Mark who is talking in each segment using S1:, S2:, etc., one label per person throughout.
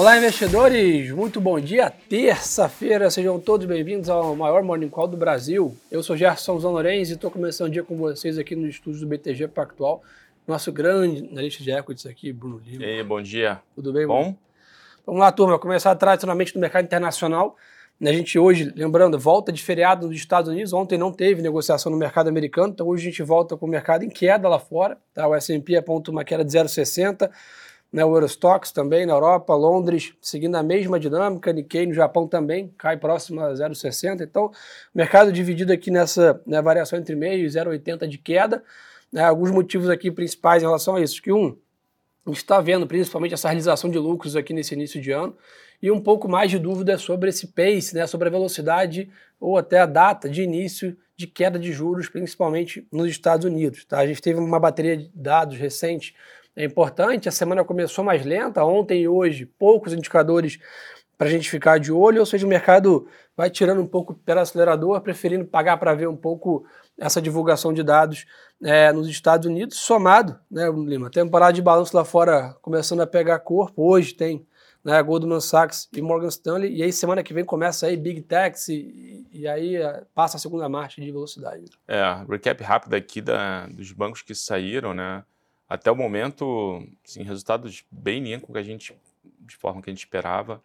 S1: Olá, investidores! Muito bom dia, terça-feira. Sejam todos bem-vindos ao maior Morning Call do Brasil. Eu sou Gerson Zanorenz e estou começando o dia com vocês aqui no estúdio do BTG Pactual. Nosso grande analista de equities aqui, Bruno Lima.
S2: E aí, bom dia.
S1: Tudo bem,
S2: bom?
S1: Bruno? Vamos lá, turma. Começar tradicionalmente no mercado internacional. A gente hoje, lembrando, volta de feriado nos Estados Unidos. Ontem não teve negociação no mercado americano, então hoje a gente volta com o mercado em queda lá fora. Tá? O S&P aponta uma queda de 0,60 né, o Eurostox também na Europa, Londres, seguindo a mesma dinâmica, Nikkei no Japão também cai próximo a 0,60. Então, mercado dividido aqui nessa né, variação entre meio e 0,80 de queda. Né, alguns motivos aqui principais em relação a isso. Que um, a gente está vendo principalmente essa realização de lucros aqui nesse início de ano e um pouco mais de dúvida sobre esse pace, né, sobre a velocidade ou até a data de início de queda de juros, principalmente nos Estados Unidos. Tá? A gente teve uma bateria de dados recente é importante. A semana começou mais lenta, ontem e hoje, poucos indicadores para a gente ficar de olho, ou seja, o mercado vai tirando um pouco pelo acelerador, preferindo pagar para ver um pouco essa divulgação de dados é, nos Estados Unidos, somado, né, Lima, temporada de balanço lá fora começando a pegar corpo, hoje tem né, Goldman Sachs e Morgan Stanley, e aí semana que vem começa aí Big Techs e, e aí é, passa a segunda marcha de velocidade.
S2: É, recap rápido aqui da, dos bancos que saíram, né, até o momento, assim, resultados bem linha com que a gente, de forma que a gente esperava.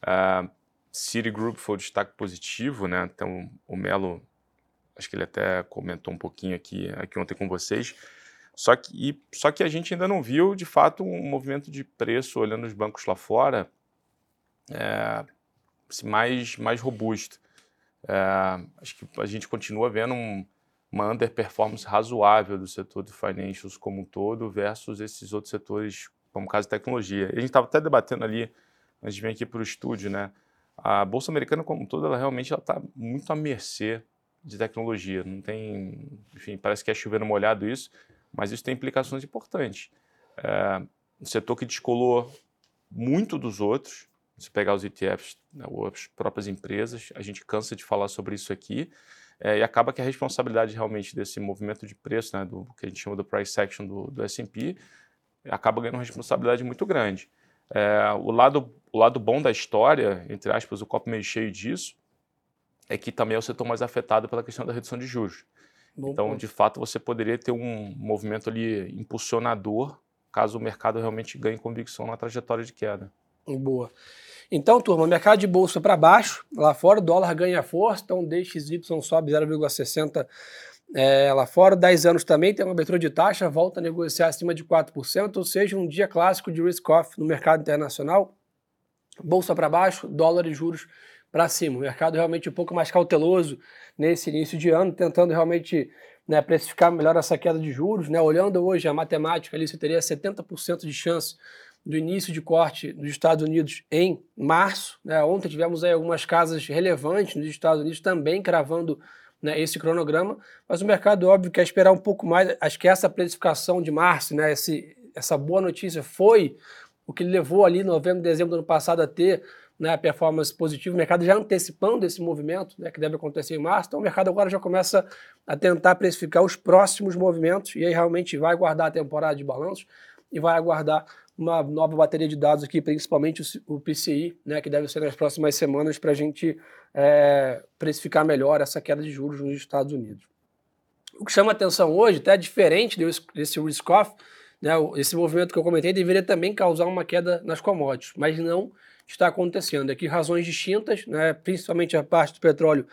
S2: Uh, Citigroup foi o destaque positivo, né? Então, o Melo, acho que ele até comentou um pouquinho aqui, aqui ontem com vocês. Só que, e, só que a gente ainda não viu, de fato, um movimento de preço, olhando os bancos lá fora, é, assim, mais, mais robusto. É, acho que a gente continua vendo um, uma underperformance razoável do setor de financials como um todo versus esses outros setores, como o caso de tecnologia. A gente estava até debatendo ali, antes de vir aqui para o estúdio, né? A Bolsa Americana como um todo, ela realmente está muito à mercê de tecnologia. Não tem, enfim, parece que é chovendo molhado isso, mas isso tem implicações importantes. É, um setor que descolou muito dos outros, se pegar os ETFs, né, ou as próprias empresas, a gente cansa de falar sobre isso aqui, é, e acaba que a responsabilidade realmente desse movimento de preço, né, do que a gente chama do price action do, do S&P, acaba ganhando uma responsabilidade muito grande. É, o, lado, o lado bom da história, entre aspas, o copo meio cheio disso, é que também é o setor mais afetado pela questão da redução de juros. Bom então, ponto. de fato, você poderia ter um movimento ali impulsionador caso o mercado realmente ganhe convicção na trajetória de queda.
S1: Boa. Então, turma, mercado de bolsa para baixo, lá fora o dólar ganha força, então DXY sobe 0,60 é, lá fora, 10 anos também tem uma abertura de taxa, volta a negociar acima de 4%, ou seja, um dia clássico de risk-off no mercado internacional, bolsa para baixo, dólar e juros para cima. O mercado realmente um pouco mais cauteloso nesse início de ano, tentando realmente né, precificar melhor essa queda de juros. Né? Olhando hoje a matemática ali, você teria 70% de chance do início de corte dos Estados Unidos em março. Né? Ontem tivemos aí algumas casas relevantes nos Estados Unidos também cravando né, esse cronograma, mas o mercado, óbvio, quer esperar um pouco mais. Acho que essa precificação de março, né, esse, essa boa notícia foi o que levou ali novembro, dezembro do ano passado a ter né, performance positiva, o mercado já antecipando esse movimento né, que deve acontecer em março, então o mercado agora já começa a tentar precificar os próximos movimentos e aí realmente vai guardar a temporada de balanços e vai aguardar uma nova bateria de dados aqui, principalmente o PCI, né, que deve ser nas próximas semanas para a gente é, precificar melhor essa queda de juros nos Estados Unidos. O que chama atenção hoje, até diferente desse risk-off, né, esse movimento que eu comentei deveria também causar uma queda nas commodities, mas não está acontecendo. Aqui razões distintas, né, principalmente a parte do petróleo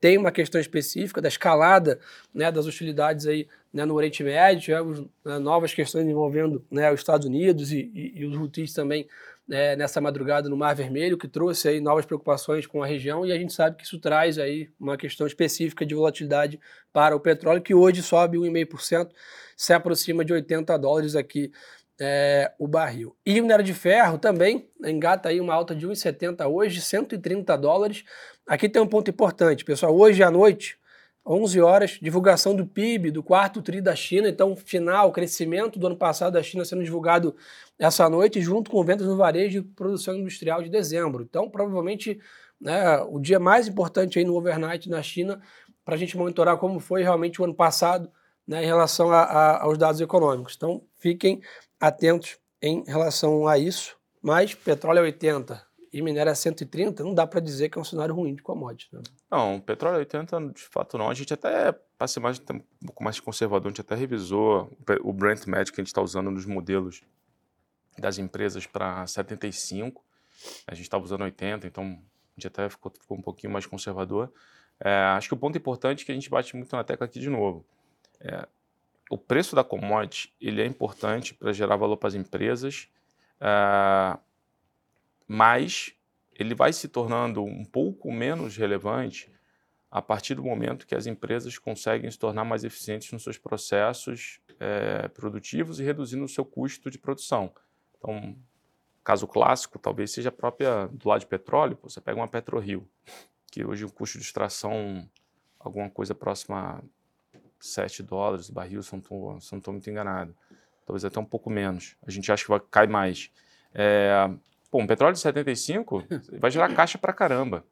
S1: tem uma questão específica da escalada né, das hostilidades aí, né, no Oriente Médio, tivemos né, novas questões envolvendo né, os Estados Unidos e, e, e os Houthis também né, nessa madrugada no Mar Vermelho, que trouxe aí novas preocupações com a região e a gente sabe que isso traz aí uma questão específica de volatilidade para o petróleo, que hoje sobe 1,5%, se aproxima de 80 dólares aqui é, o barril. E o minério de ferro também engata aí uma alta de 1,70 hoje, 130 dólares. Aqui tem um ponto importante, pessoal. Hoje à noite, 11 horas, divulgação do PIB do quarto TRI da China. Então, final, crescimento do ano passado da China sendo divulgado essa noite, junto com vendas no varejo e produção industrial de dezembro. Então, provavelmente, né, o dia mais importante aí no overnight na China para a gente monitorar como foi realmente o ano passado né, em relação a, a, aos dados econômicos. Então, fiquem atentos em relação a isso. mas petróleo é 80 e minério é 130, não dá para dizer que é um cenário ruim de commodity. Né?
S2: Não, petróleo é 80, de fato não. A gente até, para ser mais, um pouco mais conservador, a gente até revisou o Brent Med que a gente está usando nos modelos das empresas para 75. A gente estava usando 80, então a gente até ficou, ficou um pouquinho mais conservador. É, acho que o ponto importante é que a gente bate muito na tecla aqui de novo. É, o preço da commodity ele é importante para gerar valor para as empresas, é, mas ele vai se tornando um pouco menos relevante a partir do momento que as empresas conseguem se tornar mais eficientes nos seus processos é, produtivos e reduzindo o seu custo de produção. Então, caso clássico, talvez seja a própria do lado de petróleo, você pega uma PetroRio, que hoje o custo de extração, alguma coisa próxima a 7 dólares barril, se não estou muito enganado. Talvez até um pouco menos. A gente acha que vai cair mais. É, pô, um petróleo de 75 vai gerar caixa para caramba.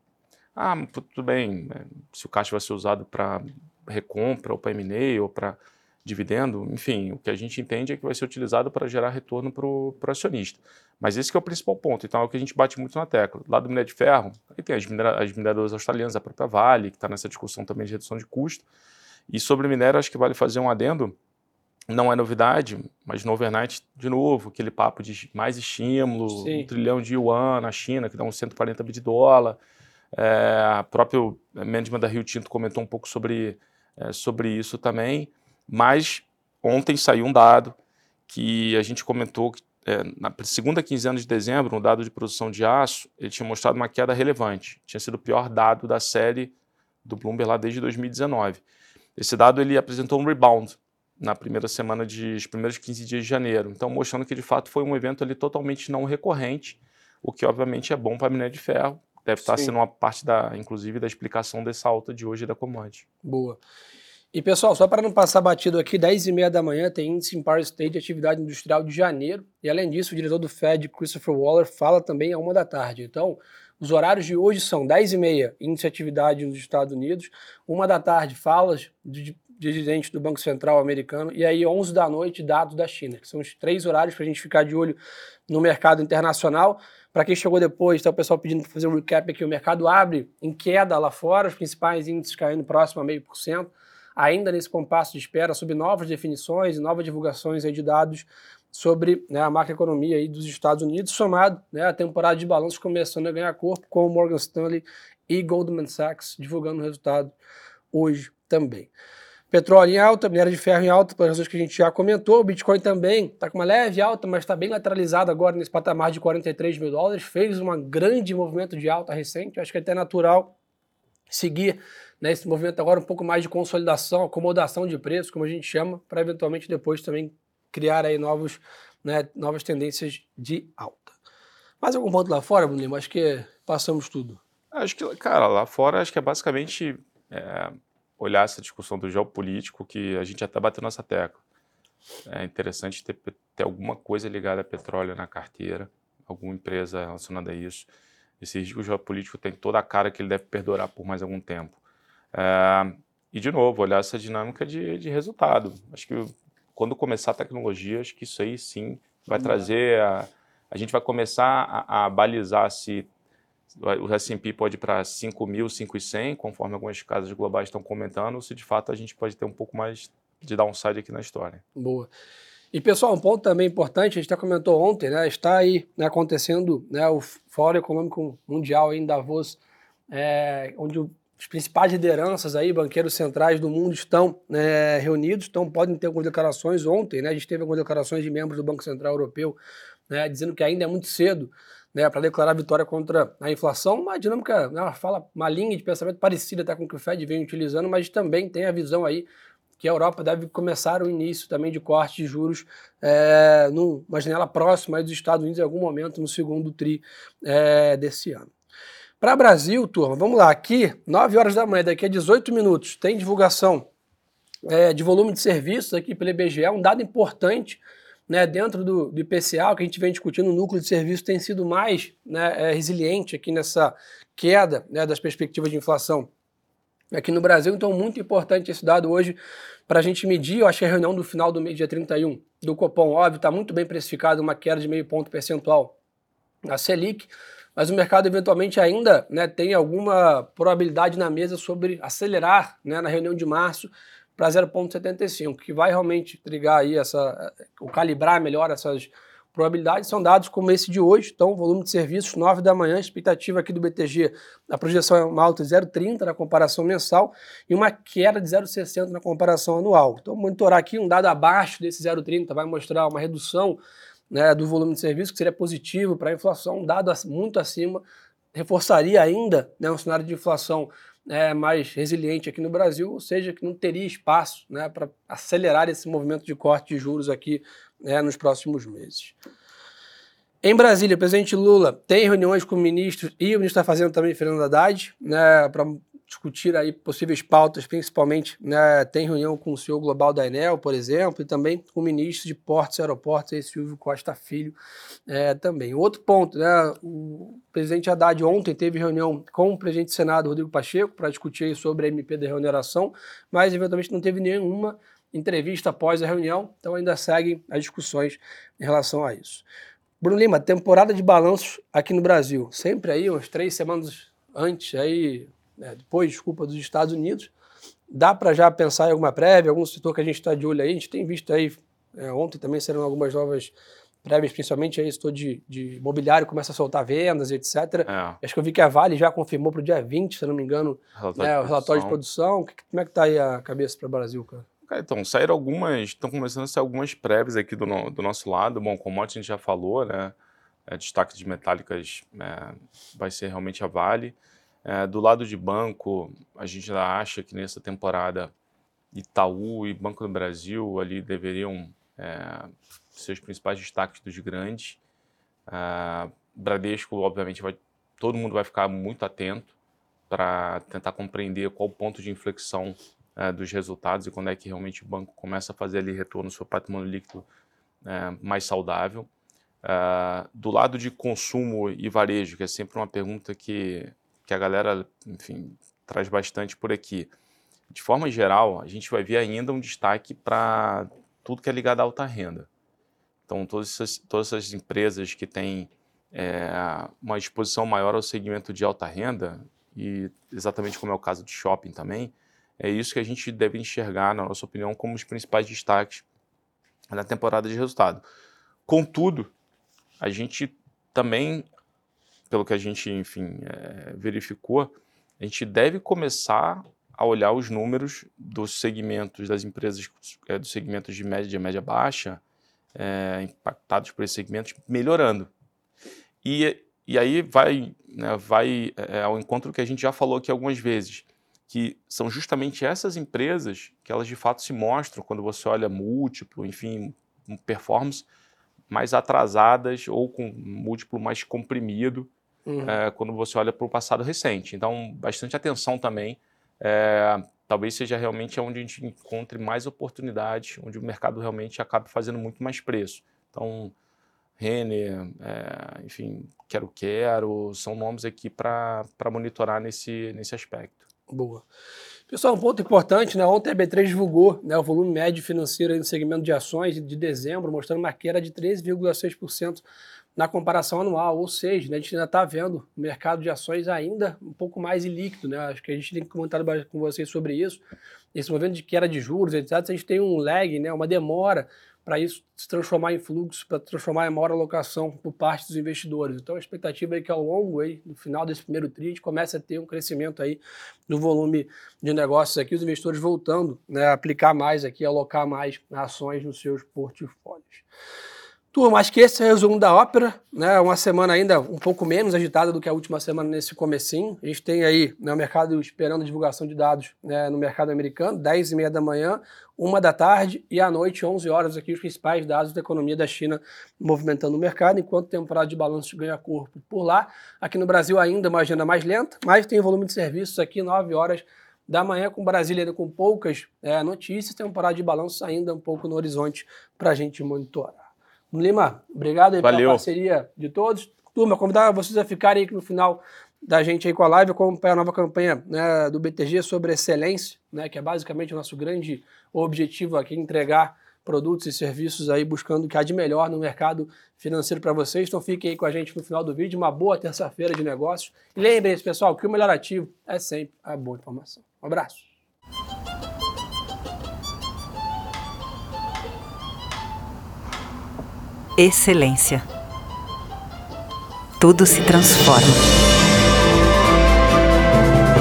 S2: Ah, tudo bem, né, se o caixa vai ser usado para recompra ou para M&A ou para dividendo, enfim, o que a gente entende é que vai ser utilizado para gerar retorno para o acionista. Mas esse é o principal ponto, então é o que a gente bate muito na tecla. Lá do minério de ferro, aí tem as, minera as mineradoras australianas, a própria Vale, que está nessa discussão também de redução de custo. E sobre minério, acho que vale fazer um adendo, não é novidade, mas no overnight, de novo, aquele papo de mais estímulo, Sim. um trilhão de yuan na China, que dá uns 140 bi de dólar. É, o próprio management da Rio Tinto comentou um pouco sobre, é, sobre isso também. Mas ontem saiu um dado que a gente comentou que é, na segunda quinzena de dezembro, um dado de produção de aço, ele tinha mostrado uma queda relevante. Tinha sido o pior dado da série do Bloomberg lá desde 2019. Esse dado ele apresentou um rebound na primeira semana de os primeiros 15 dias de janeiro. Então, mostrando que de fato foi um evento ali totalmente não recorrente, o que obviamente é bom para a minério de ferro. Deve estar sendo uma parte da, inclusive, da explicação dessa alta de hoje da commodity.
S1: Boa. E pessoal, só para não passar batido aqui, 10 e meia da manhã tem índice Empire State de atividade industrial de janeiro. E além disso, o diretor do Fed, Christopher Waller, fala também a uma da tarde. Então, os horários de hoje são 10 e meia, índice de atividade nos Estados Unidos, uma da tarde, falas de dirigente do Banco Central americano, e aí 11 da noite, dados da China, que são os três horários para a gente ficar de olho no mercado internacional. Para quem chegou depois, está o pessoal pedindo para fazer um recap aqui, o mercado abre em queda lá fora, os principais índices caindo próximo a meio por cento ainda nesse compasso de espera sobre novas definições e novas divulgações de dados sobre né, a macroeconomia aí dos Estados Unidos, somado né, a temporada de balanços começando a ganhar corpo, com o Morgan Stanley e Goldman Sachs divulgando o resultado hoje também. Petróleo em alta, minério de ferro em alta, pelas razões que a gente já comentou. O Bitcoin também está com uma leve alta, mas está bem lateralizado agora nesse patamar de 43 mil dólares. Fez um grande movimento de alta recente. acho que é até natural seguir né, esse movimento agora um pouco mais de consolidação, acomodação de preços, como a gente chama, para eventualmente depois também criar aí novos, né, novas tendências de alta. Mais algum ponto lá fora, Bruno? Acho que passamos tudo.
S2: Acho que, cara, lá fora acho que é basicamente é, olhar essa discussão do geopolítico que a gente até bateu nessa tecla. É interessante ter, ter alguma coisa ligada a petróleo na carteira, alguma empresa relacionada a isso. Esse risco geopolítico tem toda a cara que ele deve perdurar por mais algum tempo. É, e, de novo, olhar essa dinâmica de, de resultado. Acho que quando começar a tecnologia, acho que isso aí sim vai trazer. A, a gente vai começar a, a balizar se o S&P pode ir para 5.000, 5.100, conforme algumas casas globais estão comentando, se de fato a gente pode ter um pouco mais de downside aqui na história.
S1: Boa. E pessoal, um ponto também importante, a gente já comentou ontem, né, está aí né, acontecendo né, o Fórum Econômico Mundial em Davos, é, onde o as principais lideranças aí, banqueiros centrais do mundo estão né, reunidos, então podem ter algumas declarações. Ontem, né, a gente teve algumas declarações de membros do Banco Central Europeu né, dizendo que ainda é muito cedo né, para declarar vitória contra a inflação. Uma dinâmica, né, uma fala, uma linha de pensamento parecida até com o que o Fed vem utilizando, mas também tem a visão aí que a Europa deve começar o início também de corte de juros é, numa janela próxima dos Estados Unidos em algum momento no segundo tri é, desse ano. Para Brasil, turma, vamos lá. Aqui, 9 horas da manhã, daqui a 18 minutos, tem divulgação é, de volume de serviços aqui pelo IBGE, um dado importante né, dentro do, do IPCA, que a gente vem discutindo, o núcleo de serviços tem sido mais né, é, resiliente aqui nessa queda né, das perspectivas de inflação aqui no Brasil. Então, muito importante esse dado hoje para a gente medir. Eu acho que a reunião do final do mês, dia 31, do Copom, óbvio, está muito bem precificado, uma queda de meio ponto percentual a Selic, mas o mercado eventualmente ainda né, tem alguma probabilidade na mesa sobre acelerar né, na reunião de março para 0,75, que vai realmente trigar aí essa, ou calibrar melhor essas probabilidades. São dados como esse de hoje, então volume de serviços 9 da manhã, expectativa aqui do BTG, a projeção é uma alta de 0,30 na comparação mensal e uma queda de 0,60 na comparação anual. Então monitorar aqui um dado abaixo desse 0,30 vai mostrar uma redução né, do volume de serviços, que seria positivo para a inflação, um dado muito acima, reforçaria ainda né, um cenário de inflação é, mais resiliente aqui no Brasil, ou seja, que não teria espaço né, para acelerar esse movimento de corte de juros aqui né, nos próximos meses. Em Brasília, o presidente Lula tem reuniões com ministros e o ministro está fazendo também, Fernando Haddad, né, para discutir aí possíveis pautas, principalmente né, tem reunião com o CEO global da Enel, por exemplo, e também com o ministro de Portos e Aeroportos, aí, Silvio Costa Filho, é, também. Outro ponto, né, o presidente Haddad ontem teve reunião com o presidente do Senado, Rodrigo Pacheco, para discutir sobre a MP da remuneração, mas eventualmente não teve nenhuma entrevista após a reunião, então ainda seguem as discussões em relação a isso. Bruno Lima, temporada de balanços aqui no Brasil, sempre aí, umas três semanas antes, aí né, depois, desculpa, dos Estados Unidos. Dá para já pensar em alguma prévia, algum setor que a gente está de olho aí? A gente tem visto aí, é, ontem também serão algumas novas prévias, principalmente aí setor de, de imobiliário, começa a soltar vendas, etc. É. Acho que eu vi que a Vale já confirmou para o dia 20, se não me engano, relatório né, o relatório de produção. Como é que está aí a cabeça para o Brasil, cara?
S2: Então, saíram algumas, estão começando a sair algumas prévias aqui do, no, do nosso lado. Bom, como a gente já falou, né? É, destaque de metálicas é, vai ser realmente a Vale. É, do lado de banco, a gente já acha que nessa temporada Itaú e Banco do Brasil ali deveriam é, ser os principais destaques dos grandes. É, Bradesco, obviamente, vai, todo mundo vai ficar muito atento para tentar compreender qual o ponto de inflexão é, dos resultados e quando é que realmente o banco começa a fazer ali retorno no seu patrimônio líquido é, mais saudável. É, do lado de consumo e varejo, que é sempre uma pergunta que que a galera, enfim, traz bastante por aqui. De forma geral, a gente vai ver ainda um destaque para tudo que é ligado à alta renda. Então, todas essas, todas essas empresas que têm é, uma exposição maior ao segmento de alta renda, e exatamente como é o caso de shopping também, é isso que a gente deve enxergar, na nossa opinião, como os principais destaques na temporada de resultado. Contudo, a gente também pelo que a gente, enfim, é, verificou, a gente deve começar a olhar os números dos segmentos das empresas, é, dos segmentos de média média baixa, é, impactados por esses segmentos, melhorando. E, e aí vai, né, vai ao encontro que a gente já falou aqui algumas vezes, que são justamente essas empresas que elas de fato se mostram quando você olha múltiplo, enfim, performance mais atrasadas ou com múltiplo mais comprimido uhum. é, quando você olha para o passado recente. Então, bastante atenção também. É, talvez seja realmente onde a gente encontre mais oportunidades, onde o mercado realmente acabe fazendo muito mais preço. Então, Renner, é, enfim, Quero Quero, são nomes aqui para monitorar nesse, nesse aspecto.
S1: Boa. Pessoal, um ponto importante, né? Ontem a B3 divulgou né, o volume médio financeiro no segmento de ações de dezembro, mostrando uma queda de 13,6% na comparação anual, ou seja, né, a gente ainda está vendo o mercado de ações ainda um pouco mais ilíquido, né? Acho que a gente tem comentado com vocês sobre isso. Esse movimento de queda de juros, etc., a gente tem um lag, né, uma demora para isso se transformar em fluxo, para transformar em maior alocação por parte dos investidores. Então a expectativa é que ao longo, aí, no final desse primeiro tri, a gente comece a ter um crescimento aí no volume de negócios aqui, os investidores voltando né, a aplicar mais aqui, alocar mais ações nos seus portfólios. Turma, acho que esse é o resumo da ópera, né? Uma semana ainda um pouco menos agitada do que a última semana nesse comecinho. A gente tem aí né, o mercado esperando a divulgação de dados né, no mercado americano, 10 e meia da manhã, uma da tarde e à noite, 11 horas, aqui os principais dados da economia da China movimentando o mercado, enquanto temporada de balanço ganha corpo por lá. Aqui no Brasil ainda uma agenda mais lenta, mas tem volume de serviços aqui, 9 horas da manhã com Brasília ainda com poucas é, notícias, temporada de balanço ainda um pouco no horizonte para a gente monitorar. Lima, obrigado aí pela parceria de todos. Turma, convidar vocês a ficarem aqui no final da gente aí com a live, acompanhar a nova campanha né, do BTG sobre excelência, né, que é basicamente o nosso grande objetivo aqui, entregar produtos e serviços aí buscando o que há de melhor no mercado financeiro para vocês. Então fiquem aí com a gente no final do vídeo. Uma boa terça-feira de negócios. E lembrem-se, pessoal, que o melhor ativo é sempre a boa informação. Um abraço.
S3: Excelência. Tudo se transforma.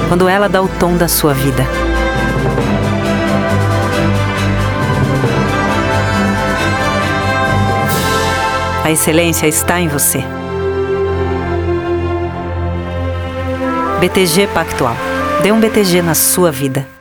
S3: Quando ela dá o tom da sua vida. A excelência está em você. BTG Pactual. Dê um BTG na sua vida.